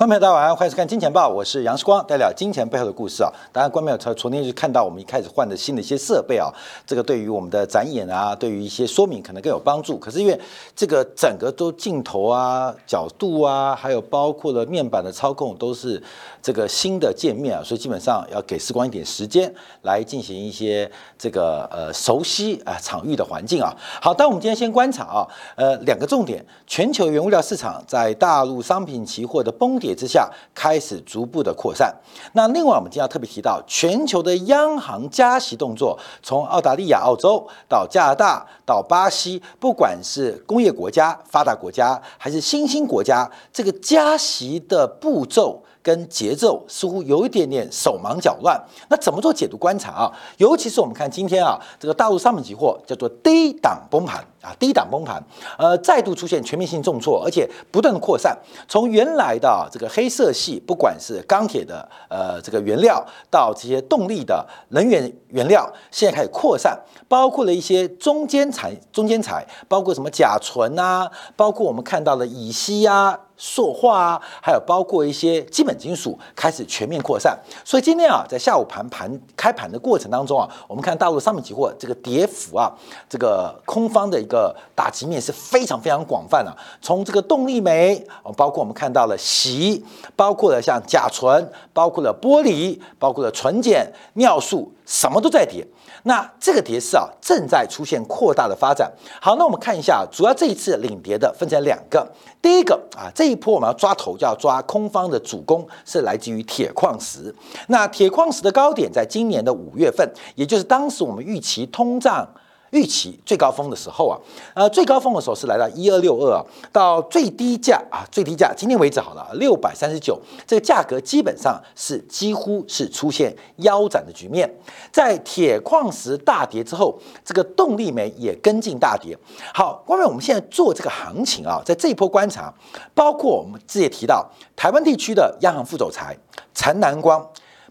观众朋友大家晚上好，欢迎收看《金钱报》，我是杨世光，带来金钱背后的故事啊。当然，观众朋友从昨天就看到我们一开始换的新的一些设备啊，这个对于我们的展演啊，对于一些说明可能更有帮助。可是因为这个整个都镜头啊、角度啊，还有包括了面板的操控都是这个新的界面啊，所以基本上要给时光一点时间来进行一些这个呃熟悉啊场域的环境啊。好，但我们今天先观察啊，呃两个重点：全球原物料市场在大陆商品期货的崩跌之下，开始逐步的扩散。那另外，我们今天要特别提到，全球的央行加息动作，从澳大利亚、澳洲到加拿大到巴西，不管是工业国家、发达国家还是新兴国家，这个加息的步骤。跟节奏似乎有一点点手忙脚乱，那怎么做解读观察啊？尤其是我们看今天啊，这个大陆商品期货叫做低档崩盘啊，低档崩盘，呃，再度出现全面性重挫，而且不断的扩散。从原来的这个黑色系，不管是钢铁的呃这个原料，到这些动力的能源原料，现在开始扩散，包括了一些中间材、中间材，包括什么甲醇啊，包括我们看到的乙烯呀。塑化啊，还有包括一些基本金属开始全面扩散，所以今天啊，在下午盘盘开盘的过程当中啊，我们看大陆商品期货这个跌幅啊，这个空方的一个打击面是非常非常广泛的，从这个动力煤，包括我们看到了锡，包括了像甲醇，包括了玻璃，包括了纯碱、尿素，什么都在跌。那这个跌势啊，正在出现扩大的发展。好，那我们看一下，主要这一次领跌的分成两个。第一个啊，这一波我们要抓头，就要抓空方的主攻，是来自于铁矿石。那铁矿石的高点在今年的五月份，也就是当时我们预期通胀。预期最高峰的时候啊，呃，最高峰的时候是来到一二六二啊，到最低价啊，最低价今天为止好了六百三十九，这个价格基本上是几乎是出现腰斩的局面。在铁矿石大跌之后，这个动力煤也跟进大跌。好，关于我们现在做这个行情啊，在这一波观察，包括我们之前提到台湾地区的央行副总裁陈南光，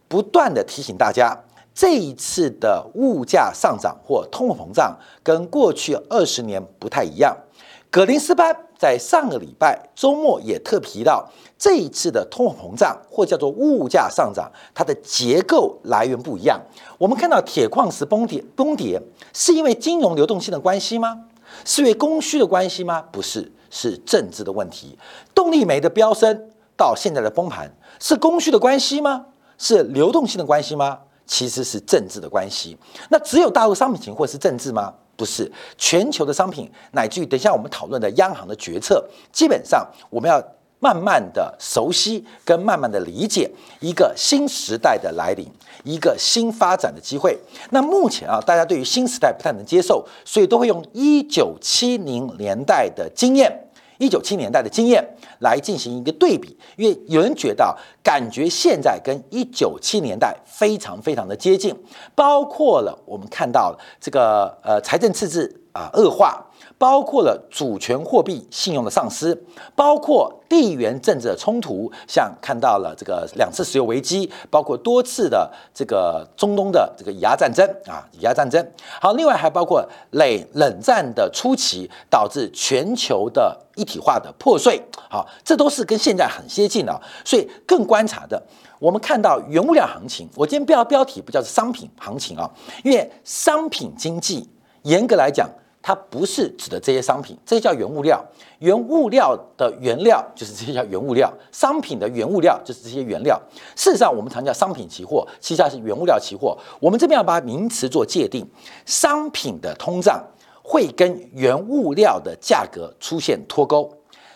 不断的提醒大家。这一次的物价上涨或通货膨胀跟过去二十年不太一样。格林斯潘在上个礼拜周末也特提到，这一次的通货膨胀或叫做物价上涨，它的结构来源不一样。我们看到铁矿石崩跌，崩跌是因为金融流动性的关系吗？是因为供需的关系吗？不是，是政治的问题。动力煤的飙升到现在的崩盘，是供需的关系吗？是流动性的关系吗？其实是政治的关系，那只有大陆商品期货是政治吗？不是，全球的商品，乃至于等一下我们讨论的央行的决策，基本上我们要慢慢的熟悉跟慢慢的理解一个新时代的来临，一个新发展的机会。那目前啊，大家对于新时代不太能接受，所以都会用一九七零年代的经验。一九七年代的经验来进行一个对比，因为有人觉得感觉现在跟一九七年代非常非常的接近，包括了我们看到这个呃财政赤字啊恶化。包括了主权货币信用的丧失，包括地缘政治的冲突，像看到了这个两次石油危机，包括多次的这个中东的这个以牙战争啊，以牙战争。好，另外还包括冷冷战的初期导致全球的一体化的破碎。好，这都是跟现在很接近的。所以更观察的，我们看到原物料行情，我今天标标题不叫做商品行情啊，因为商品经济严格来讲。它不是指的这些商品，这些叫原物料。原物料的原料就是这些叫原物料，商品的原物料就是这些原料。事实上，我们常叫商品期货，其实它是原物料期货。我们这边要把名词做界定，商品的通胀会跟原物料的价格出现脱钩，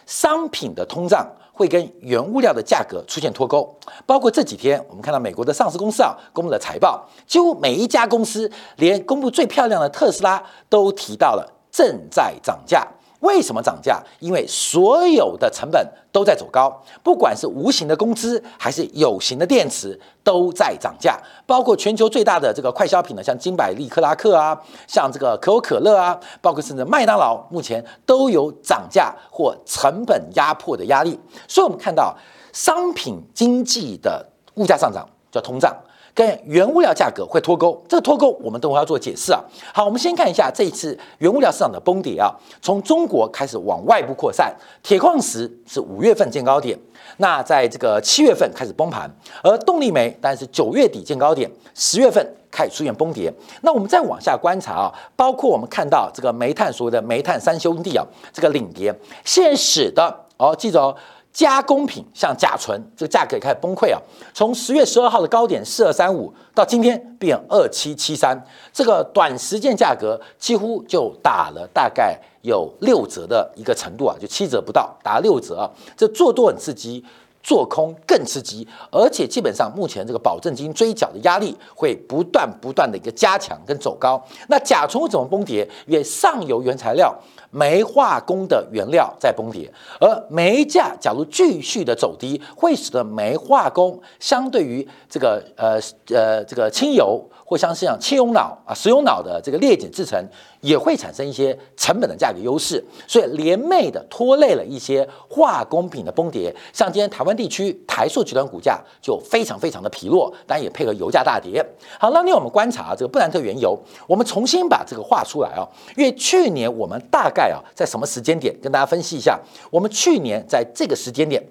商品的通胀。会跟原物料的价格出现脱钩，包括这几天我们看到美国的上市公司啊公布了财报，几乎每一家公司，连公布最漂亮的特斯拉都提到了正在涨价。为什么涨价？因为所有的成本都在走高，不管是无形的工资还是有形的电池都在涨价。包括全球最大的这个快消品呢，像金百利、克拉克啊，像这个可口可乐啊，包括甚至麦当劳，目前都有涨价或成本压迫的压力。所以，我们看到商品经济的物价上涨叫通胀。跟原物料价格会脱钩，这个脱钩我们等会要做解释啊。好，我们先看一下这一次原物料市场的崩跌啊，从中国开始往外部扩散，铁矿石是五月份见高点，那在这个七月份开始崩盘，而动力煤当然是九月底见高点，十月份开始出现崩跌。那我们再往下观察啊，包括我们看到这个煤炭所谓的煤炭三兄弟啊，这个领跌，现使的哦，记住哦。加工品像甲醇，这个价格也开始崩溃啊！从十月十二号的高点四二三五，到今天变二七七三，这个短时间价格几乎就打了大概有六折的一个程度啊，就七折不到，打六折啊！这做多很刺激，做空更刺激，而且基本上目前这个保证金追缴的压力会不断不断的一个加强跟走高。那甲醇怎么崩跌？因为上游原材料。煤化工的原料在崩跌，而煤价假如继续的走低，会使得煤化工相对于这个呃呃这个轻油。或像是像轻油脑啊、石油脑的这个裂解制成，也会产生一些成本的价格优势，所以连袂的拖累了一些化工品的崩跌。像今天台湾地区台塑集团股价就非常非常的疲弱，当然也配合油价大跌。好，那另外我们观察这个布兰特原油，我们重新把这个画出来啊，因为去年我们大概啊在什么时间点跟大家分析一下，我们去年在这个时间点。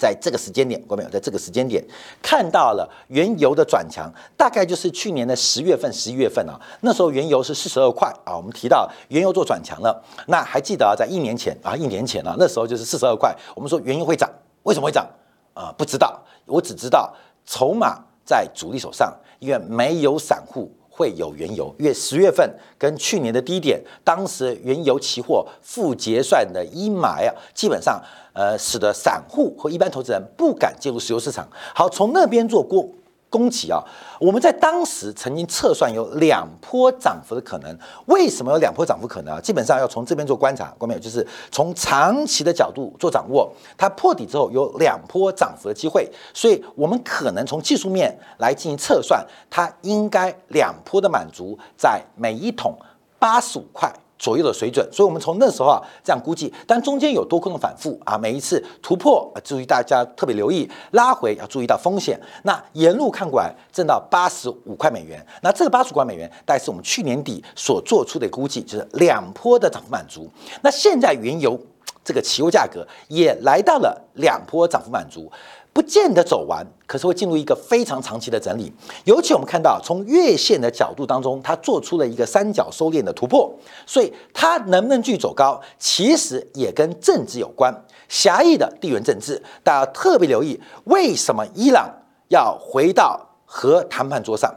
在这个时间点，各位没有？在这个时间点看到了原油的转强，大概就是去年的十月份、十一月份啊。那时候原油是四十二块啊。我们提到原油做转强了，那还记得啊？在一年前啊，一年前啊，那时候就是四十二块。我们说原油会涨，为什么会涨啊？不知道，我只知道筹码在主力手上，因为没有散户。会有原油，因为十月份跟去年的低点，当时原油期货负结算的阴霾啊，基本上呃，使得散户和一般投资人不敢介入石油市场。好，从那边做过。供给啊，我们在当时曾经测算有两波涨幅的可能。为什么有两波涨幅可能啊？基本上要从这边做观察，观众就是从长期的角度做掌握。它破底之后有两波涨幅的机会，所以我们可能从技术面来进行测算，它应该两波的满足在每一桶八十五块。左右的水准，所以我们从那时候啊这样估计，但中间有多空的反复啊，每一次突破啊，注意大家特别留意拉回要注意到风险。那沿路看过来，挣到八十五块美元，那这个八十五块美元大概是我们去年底所做出的估计，就是两波的涨幅满足。那现在原油这个汽油价格也来到了两波涨幅满足。不见得走完，可是会进入一个非常长期的整理。尤其我们看到，从月线的角度当中，它做出了一个三角收敛的突破，所以它能不能继续走高，其实也跟政治有关。狭义的地缘政治，大家特别留意，为什么伊朗要回到和谈判桌上？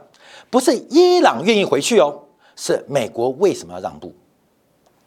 不是伊朗愿意回去哦，是美国为什么要让步？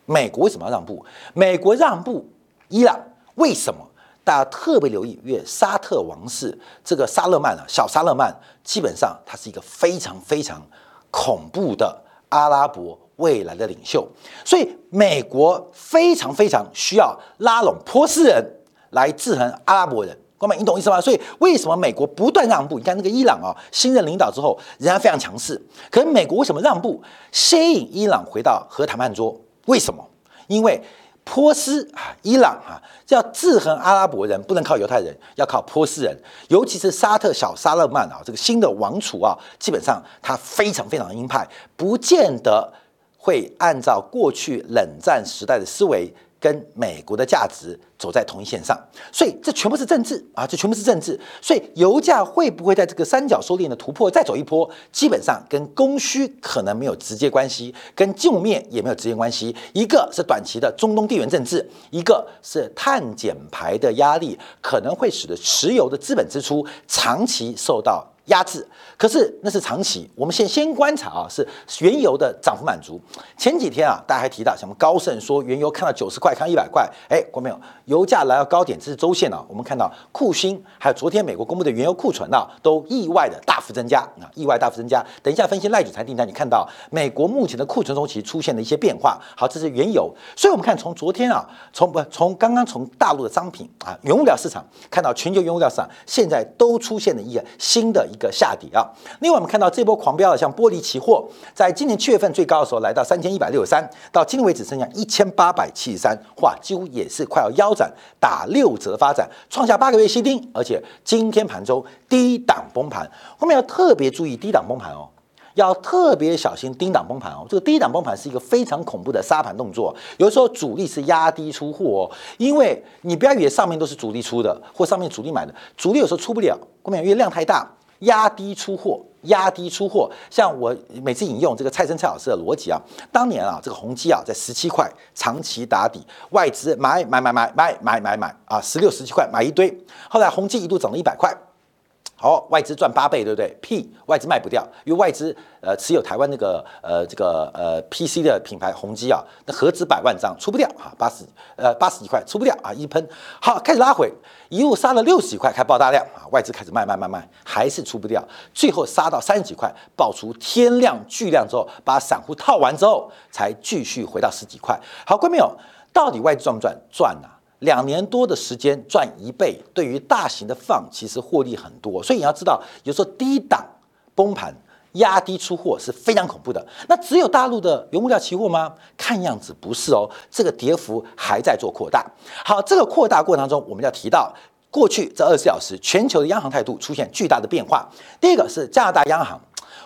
美国为什么要让步？美国让步，伊朗为什么？大家特别留意，因为沙特王室这个沙勒曼啊，小沙勒曼基本上他是一个非常非常恐怖的阿拉伯未来的领袖，所以美国非常非常需要拉拢波斯人来制衡阿拉伯人。哥们，你懂意思吗？所以为什么美国不断让步？你看那个伊朗啊，新任领导之后仍然非常强势，可是美国为什么让步，吸引伊朗回到核谈判桌？为什么？因为。波斯啊，伊朗啊，要制衡阿拉伯人，不能靠犹太人，要靠波斯人。尤其是沙特小沙勒曼啊，这个新的王储啊，基本上他非常非常鹰派，不见得会按照过去冷战时代的思维。跟美国的价值走在同一线上，所以这全部是政治啊，这全部是政治。所以油价会不会在这个三角收敛的突破再走一波，基本上跟供需可能没有直接关系，跟金融面也没有直接关系。一个是短期的中东地缘政治，一个是碳减排的压力，可能会使得石油的资本支出长期受到。压制，可是那是长期。我们先先观察啊，是原油的涨幅满足。前几天啊，大家还提到什么高盛说原油看到九十块，看一百块，哎，过没有？油价来到高点，这是周线啊。我们看到库欣还有昨天美国公布的原油库存啊，都意外的大幅增加啊，意外大幅增加。等一下分析赖主材订单，你看到美国目前的库存周期出现了一些变化。好，这是原油。所以我们看从昨天啊，从不从刚刚从大陆的商品啊，原物料市场看到全球原物料市场现在都出现了一个新的。一个下跌啊。另外，我们看到这波狂飙的，像玻璃期货，在今年七月份最高的时候来到三千一百六十三，到今天为止剩下一千八百七十三，哇，几乎也是快要腰斩，打六折发展，创下八个月新低，而且今天盘中低档崩盘，后面要特别注意低档崩盘哦。要特别小心低档崩盘哦，这个低档崩盘是一个非常恐怖的杀盘动作。有的时候主力是压低出货哦，因为你不要以为上面都是主力出的，或上面主力买的，主力有时候出不了，后面因为量太大，压低出货，压低出货。像我每次引用这个蔡生蔡老师的逻辑啊，当年啊这个宏基啊在十七块长期打底，外资买买买买买买买买啊，十六十七块买一堆，后来宏基一度涨了一百块。好，外资赚八倍，对不对？屁，外资卖不掉，因为外资呃持有台湾那个呃这个呃 PC 的品牌宏基啊，那何止百万张出不掉啊，八十呃八十几块出不掉啊，一喷好开始拉回，一路杀了六十几块开爆大量啊，外资开始卖卖卖卖，还是出不掉，最后杀到三十几块爆出天量巨量之后，把散户套完之后，才继续回到十几块。好，观众朋友，到底外资赚不赚？赚啊！两年多的时间赚一倍，对于大型的放其实获利很多，所以你要知道，有时候低档崩盘压低出货是非常恐怖的。那只有大陆的原物料期货吗？看样子不是哦，这个跌幅还在做扩大。好，这个扩大过程当中，我们要提到过去这二十四小时全球的央行态度出现巨大的变化。第一个是加拿大央行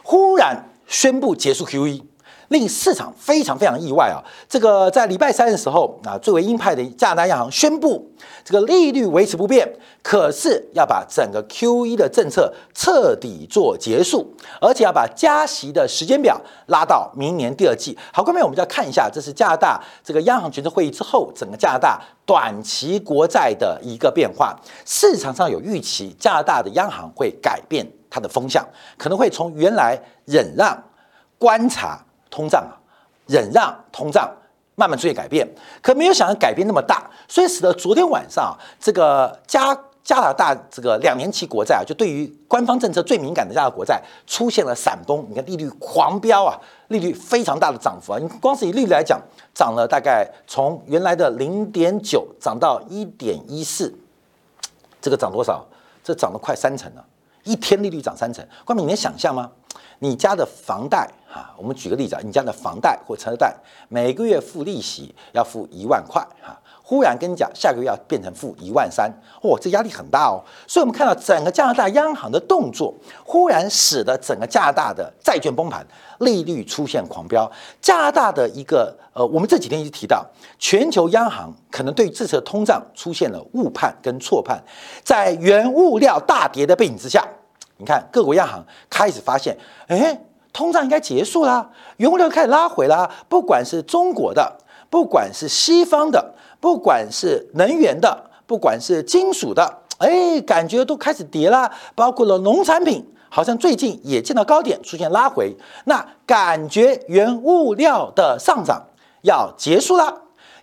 忽然宣布结束 QE。令市场非常非常意外啊！这个在礼拜三的时候啊，最为鹰派的加拿大央行宣布，这个利率维持不变，可是要把整个 Q E 的政策彻底做结束，而且要把加息的时间表拉到明年第二季。好，下面我们就要看一下，这是加拿大这个央行决策会议之后，整个加拿大短期国债的一个变化。市场上有预期，加拿大的央行会改变它的风向，可能会从原来忍让、观察。通胀啊，忍让通胀慢慢出现改变，可没有想到改变那么大，所以使得昨天晚上这个加加拿大这个两年期国债啊，就对于官方政策最敏感的加拿大国债出现了闪崩，你看利率狂飙啊，利率非常大的涨幅啊，你光是以利率来讲，涨了大概从原来的零点九涨到一点一四，这个涨多少？这涨了快三成了，一天利率涨三成，官民你能想象吗？你家的房贷哈，我们举个例子啊，你家的房贷或车贷每个月付利息要付一万块哈，忽然跟你讲下个月要变成付一万三，哇，这压力很大哦。所以我们看到整个加拿大央行的动作，忽然使得整个加拿大的债券崩盘，利率出现狂飙。加拿大的一个呃，我们这几天一直提到，全球央行可能对这次的通胀出现了误判跟错判，在原物料大跌的背景之下。你看，各国央行开始发现，哎，通胀应该结束啦，原物料开始拉回啦。不管是中国的，不管是西方的，不管是能源的，不管是金属的，哎，感觉都开始跌啦。包括了农产品，好像最近也见到高点出现拉回，那感觉原物料的上涨要结束了。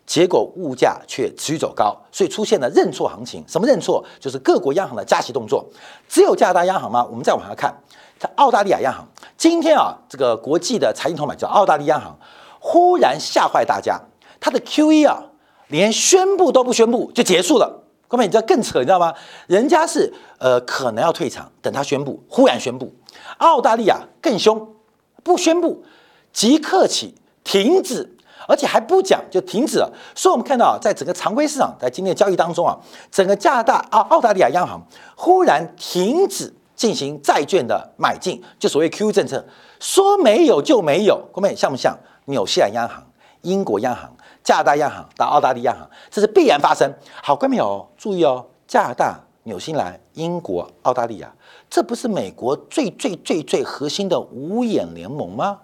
结果物价却持续走高，所以出现了认错行情。什么认错？就是各国央行的加息动作。只有加拿大央行吗？我们再往下看，在澳大利亚央行今天啊，这个国际的财经头版叫澳大利亚央行，忽然吓坏大家，它的 QE 啊，连宣布都不宣布就结束了。各位，你知道更扯，你知道吗？人家是呃可能要退场，等他宣布，忽然宣布。澳大利亚更凶，不宣布即刻起停止。而且还不讲就停止了，所以我们看到，在整个常规市场在今天的交易当中啊，整个加拿大啊澳大利亚央行忽然停止进行债券的买进，就所谓 Q 政策，说没有就没有，各位像不像纽西兰央行、英国央行、加拿大央行到澳大利亚央行，这是必然发生。好，各位有注意哦，加拿大、纽西兰、英国、澳大利亚，这不是美国最最最最核心的五眼联盟吗？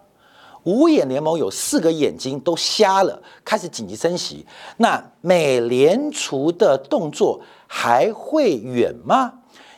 五眼联盟有四个眼睛都瞎了，开始紧急升息。那美联储的动作还会远吗？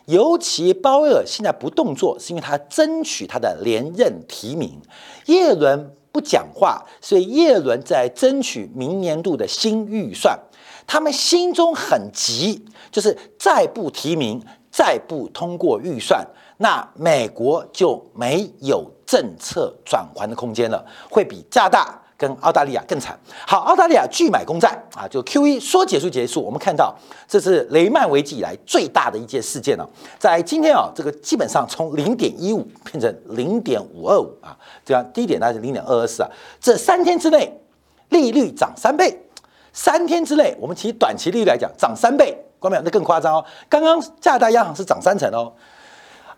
尤其鲍威尔现在不动作，是因为他争取他的连任提名。耶伦不讲话，所以耶伦在争取明年度的新预算。他们心中很急，就是再不提名，再不通过预算，那美国就没有。政策转换的空间了，会比加大跟澳大利亚更惨。好，澳大利亚拒买公债啊，就 Q E 说结束结束。我们看到这是雷曼危机以来最大的一件事件了。在今天啊，这个基本上从零点一五变成零点五二五啊，这样低点大概是零点二二四啊。这三天之内利率涨三倍，三天之内我们其实短期利率来讲涨三倍，关没有？那更夸张哦。刚刚加拿大央行是涨三成哦，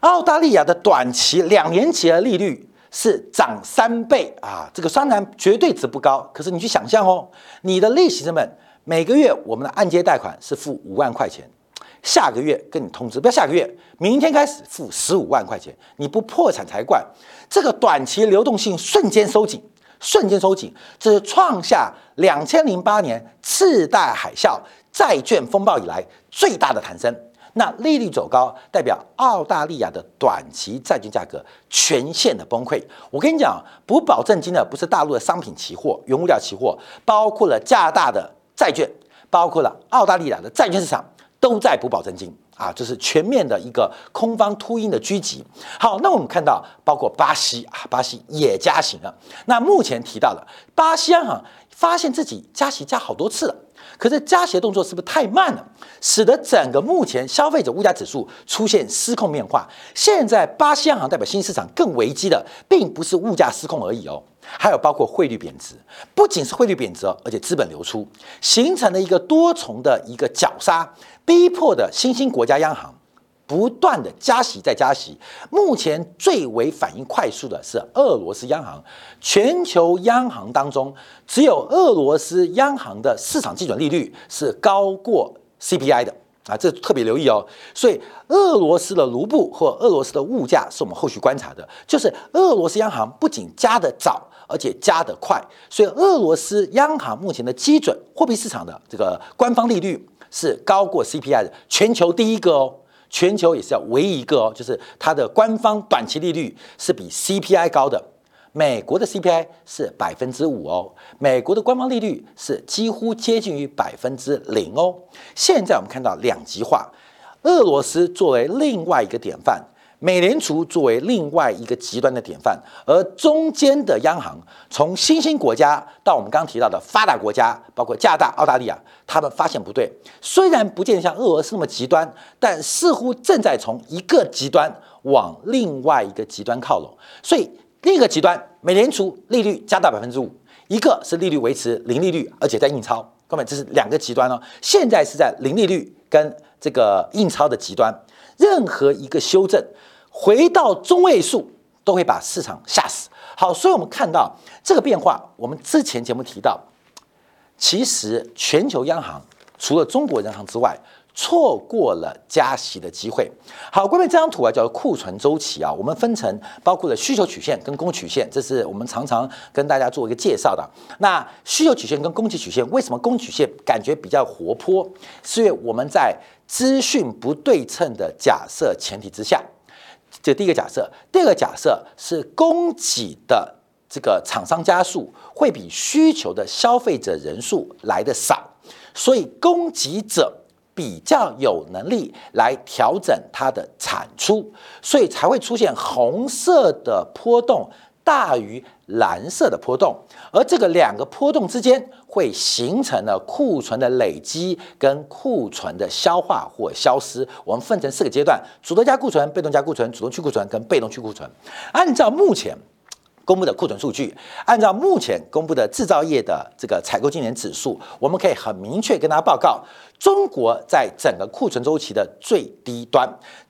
澳大利亚的短期两年期的利率。是涨三倍啊！这个虽然绝对值不高，可是你去想象哦，你的利息成本每个月我们的按揭贷款是付五万块钱，下个月跟你通知，不要下个月，明天开始付十五万块钱，你不破产才怪！这个短期流动性瞬间收紧，瞬间收紧，这是创下两千零八年次贷海啸债券风暴以来最大的弹升。那利率走高，代表澳大利亚的短期债券价格全线的崩溃。我跟你讲，补保证金的不是大陆的商品期货、原物料期货，包括了加拿大的债券，包括了澳大利亚的债券市场，都在补保证金啊，这是全面的一个空方秃鹰的狙击。好，那我们看到，包括巴西啊，巴西也加息了。那目前提到的巴西央行发现自己加息加好多次了。可是加息动作是不是太慢了，使得整个目前消费者物价指数出现失控变化？现在巴西央行代表新市场更危机的，并不是物价失控而已哦，还有包括汇率贬值，不仅是汇率贬值，而且资本流出，形成了一个多重的一个绞杀，逼迫的新兴国家央行。不断的加息再加息，目前最为反应快速的是俄罗斯央行。全球央行当中，只有俄罗斯央行的市场基准利率是高过 CPI 的啊，这特别留意哦。所以，俄罗斯的卢布或俄罗斯的物价是我们后续观察的，就是俄罗斯央行不仅加的早，而且加的快。所以，俄罗斯央行目前的基准货币市场的这个官方利率是高过 CPI 的，全球第一个哦。全球也是要唯一一个哦，就是它的官方短期利率是比 CPI 高的。美国的 CPI 是百分之五哦，美国的官方利率是几乎接近于百分之零哦。现在我们看到两极化，俄罗斯作为另外一个典范。美联储作为另外一个极端的典范，而中间的央行，从新兴国家到我们刚刚提到的发达国家，包括加拿大、澳大利亚，他们发现不对，虽然不见得像俄罗斯那么极端，但似乎正在从一个极端往另外一个极端靠拢。所以另一个极端，美联储利率加大百分之五，一个是利率维持零利率，而且在印钞，各位这是两个极端哦。现在是在零利率跟这个印钞的极端。任何一个修正回到中位数，都会把市场吓死。好，所以我们看到这个变化。我们之前节目提到，其实全球央行除了中国银行之外，错过了加息的机会。好，关于这张图啊，叫做库存周期啊，我们分成包括了需求曲线跟供给曲线，这是我们常常跟大家做一个介绍的。那需求曲线跟供给曲线，为什么供给曲线感觉比较活泼？是因为我们在资讯不对称的假设前提之下，这第一个假设，第二个假设是供给的这个厂商加速会比需求的消费者人数来的少，所以供给者比较有能力来调整它的产出，所以才会出现红色的波动。大于蓝色的波动，而这个两个波动之间会形成了库存的累积跟库存的消化或消失。我们分成四个阶段：主动加库存、被动加库存、主动去库存跟被动去库存。按照目前公布的库存数据，按照目前公布的制造业的这个采购经理指数，我们可以很明确跟大家报告，中国在整个库存周期的最低端。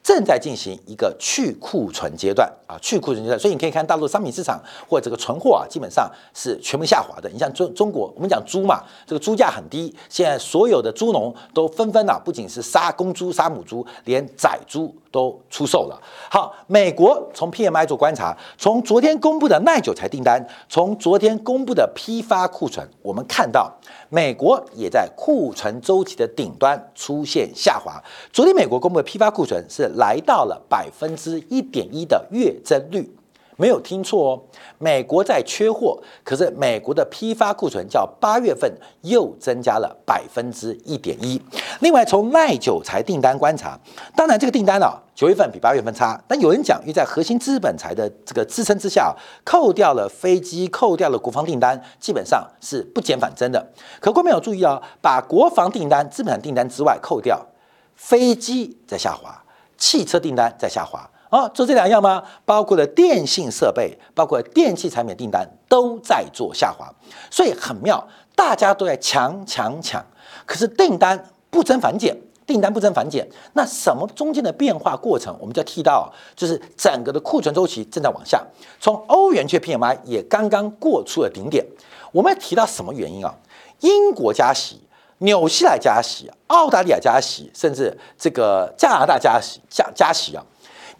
正在进行一个去库存阶段啊，去库存阶段，所以你可以看大陆商品市场或者这个存货啊，基本上是全部下滑的。你像中中国，我们讲猪嘛，这个猪价很低，现在所有的猪农都纷纷啊，不仅是杀公猪、杀母猪，连仔猪都出售了。好，美国从 PMI 做观察，从昨天公布的耐久材订单，从昨天公布的批发库存，我们看到美国也在库存周期的顶端出现下滑。昨天美国公布的批发库存是。来到了百分之一点一的月增率，没有听错哦，美国在缺货，可是美国的批发库存较八月份又增加了百分之一点一。另外，从耐久材订单观察，当然这个订单啊，九月份比八月份差，但有人讲，因为在核心资本财的这个支撑之下，扣掉了飞机，扣掉了国防订单，基本上是不减反增的。可观众有注意啊，把国防订单、资本订单之外扣掉，飞机在下滑，汽车订单在下滑。哦，就这两样吗？包括了电信设备，包括电器产品订单都在做下滑，所以很妙，大家都在抢抢抢，可是订单不增反减，订单不增反减，那什么中间的变化过程，我们就要提到，就是整个的库存周期正在往下，从欧元区 PMI 也刚刚过出了顶点，我们要提到什么原因啊？英国加息，纽西兰加息，澳大利亚加息，甚至这个加拿大加息加加息啊。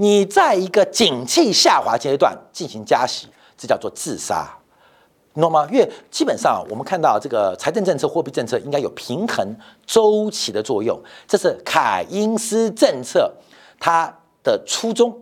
你在一个景气下滑阶段进行加息，这叫做自杀，你懂吗？因为基本上我们看到这个财政政策、货币政策应该有平衡周期的作用，这是凯因斯政策它的初衷。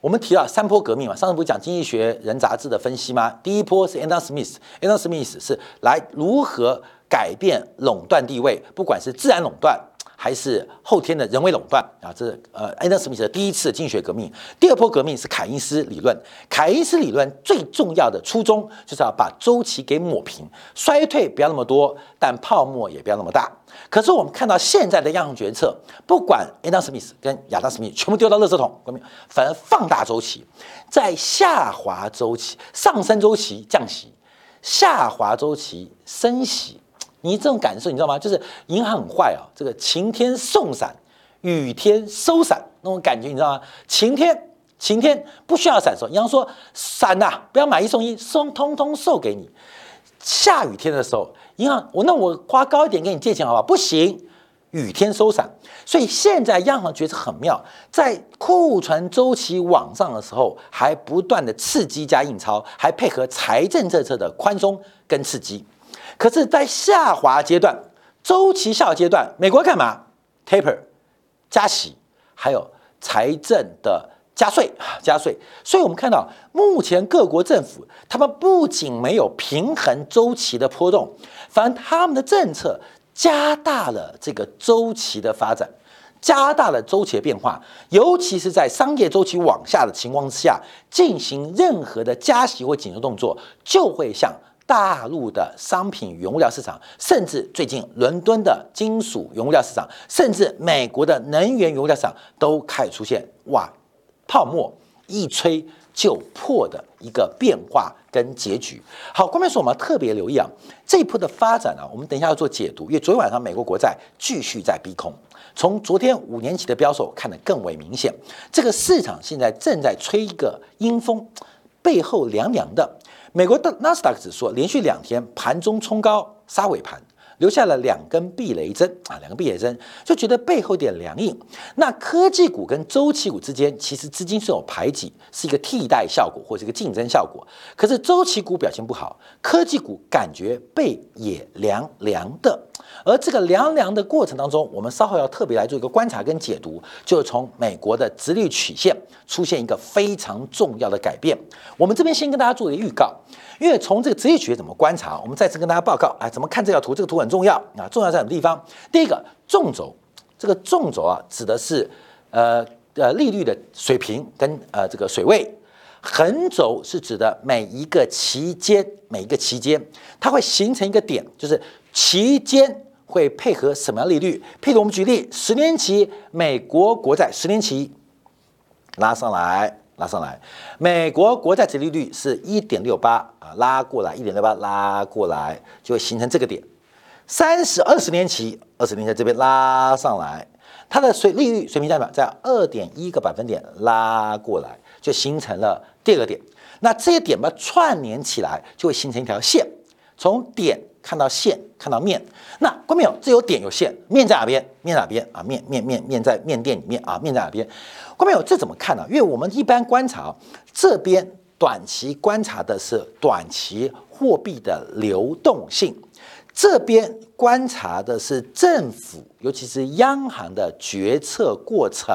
我们提到三波革命嘛，上次不是讲《经济学人》杂志的分析吗？第一波是 Adam Smith，Adam Smith 是来如何改变垄断地位，不管是自然垄断。还是后天的人为垄断啊，这是呃安德史密斯的第一次经济学革命。第二波革命是凯因斯理论。凯因斯理论最重要的初衷就是要把周期给抹平，衰退不要那么多，但泡沫也不要那么大。可是我们看到现在的央行决策，不管安德史密斯跟亚当斯密斯全部丢到垃圾桶，反而放大周期，在下滑周期、上升周期降息，下滑周期升息。你这种感受，你知道吗？就是银行很坏啊，这个晴天送伞，雨天收伞那种感觉，你知道吗？晴天晴天不需要伞收，银行说伞呐，不要买一送一，送通通送给你。下雨天的时候，银行我那我花高一点给你借钱好不好？不行，雨天收伞。所以现在央行觉得很妙，在库存周期往上的时候，还不断的刺激加印钞，还配合财政政策的宽松跟刺激。可是，在下滑阶段、周期下阶段，美国干嘛？taper 加息，还有财政的加税、加税。所以，我们看到目前各国政府，他们不仅没有平衡周期的波动，反而他们的政策加大了这个周期的发展，加大了周期的变化。尤其是在商业周期往下的情况之下，进行任何的加息或紧缩动作，就会像。大陆的商品原物料市场，甚至最近伦敦的金属原物料市场，甚至美国的能源原物料市场，都开始出现哇泡沫一吹就破的一个变化跟结局。好，关键是我们要特别留意啊，这一波的发展呢，我们等一下要做解读，因为昨天晚上美国国债继续在逼空，从昨天五年期的标售看得更为明显，这个市场现在正在吹一个阴风，背后凉凉的。美国的纳斯达克指数连续两天盘中冲高杀尾盘，留下了两根避雷针啊，两个避雷针就觉得背后有点凉硬。那科技股跟周期股之间其实资金是有排挤，是一个替代效果或是一个竞争效果。可是周期股表现不好，科技股感觉背也凉凉的。而这个凉凉的过程当中，我们稍后要特别来做一个观察跟解读，就是从美国的直率曲线出现一个非常重要的改变。我们这边先跟大家做一个预告，因为从这个直率曲线怎么观察，我们再次跟大家报告，哎，怎么看这条图？这个图很重要啊，重要在什么地方？第一个纵轴，这个纵轴啊，指的是呃呃利率的水平跟呃这个水位，横轴是指的每一个期间，每一个期间它会形成一个点，就是期间。会配合什么样利率？譬如我们举例，十年期美国国债十年期拉上来，拉上来，美国国债殖利率是一点六八啊，拉过来一点六八，拉过来就会形成这个点。三十二十年期，二十年在这边拉上来，它的水利率水平代表在二点一个百分点拉过来，就形成了第二个点。那这些点吧串联起来，就会形成一条线，从点。看到线，看到面，那关没有？这有点有线，面在哪边？面哪边啊？面面面面在面店里面啊？面在哪边？关没有？这怎么看呢？因为我们一般观察这边短期观察的是短期货币的流动性，这边观察的是政府，尤其是央行的决策过程。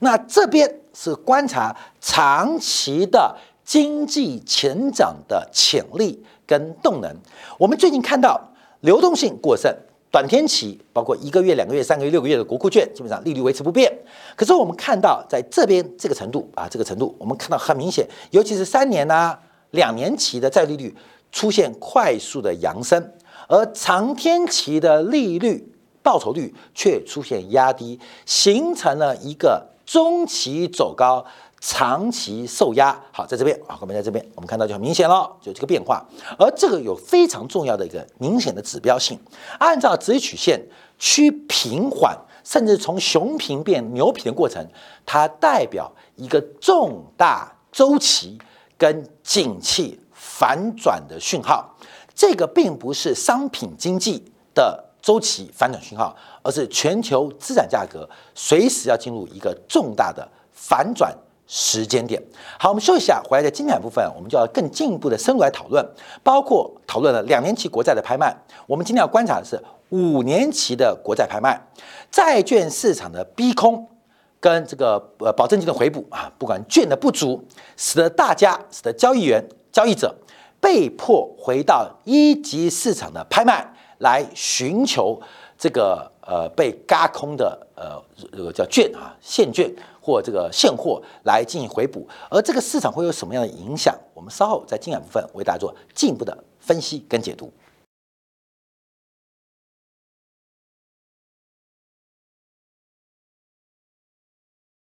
那这边是观察长期的经济成长的潜力跟动能。我们最近看到流动性过剩。短天期包括一个月、两个月、三个月、六个月的国库券，基本上利率维持不变。可是我们看到在这边这个程度啊，这个程度，我们看到很明显，尤其是三年呐、两年期的债利率出现快速的扬升，而长天期的利率报酬率却出现压低，形成了一个中期走高。长期受压，好，在这边啊，我们在这边，我们看到就很明显了，就这个变化。而这个有非常重要的一个明显的指标性，按照直曲线趋平缓，甚至从熊平变牛平的过程，它代表一个重大周期跟景气反转的讯号。这个并不是商品经济的周期反转讯号，而是全球资产价格随时要进入一个重大的反转。时间点，好，我们休息一下，回来在精彩部分，我们就要更进一步的深入来讨论，包括讨论了两年期国债的拍卖。我们今天要观察的是五年期的国债拍卖，债券市场的逼空跟这个呃保证金的回补啊，不管券的不足，使得大家使得交易员交易者被迫回到一级市场的拍卖来寻求这个呃被嘎空的呃这个叫券啊现券。或这个现货来进行回补，而这个市场会有什么样的影响？我们稍后在进展部分为大家做进一步的分析跟解读。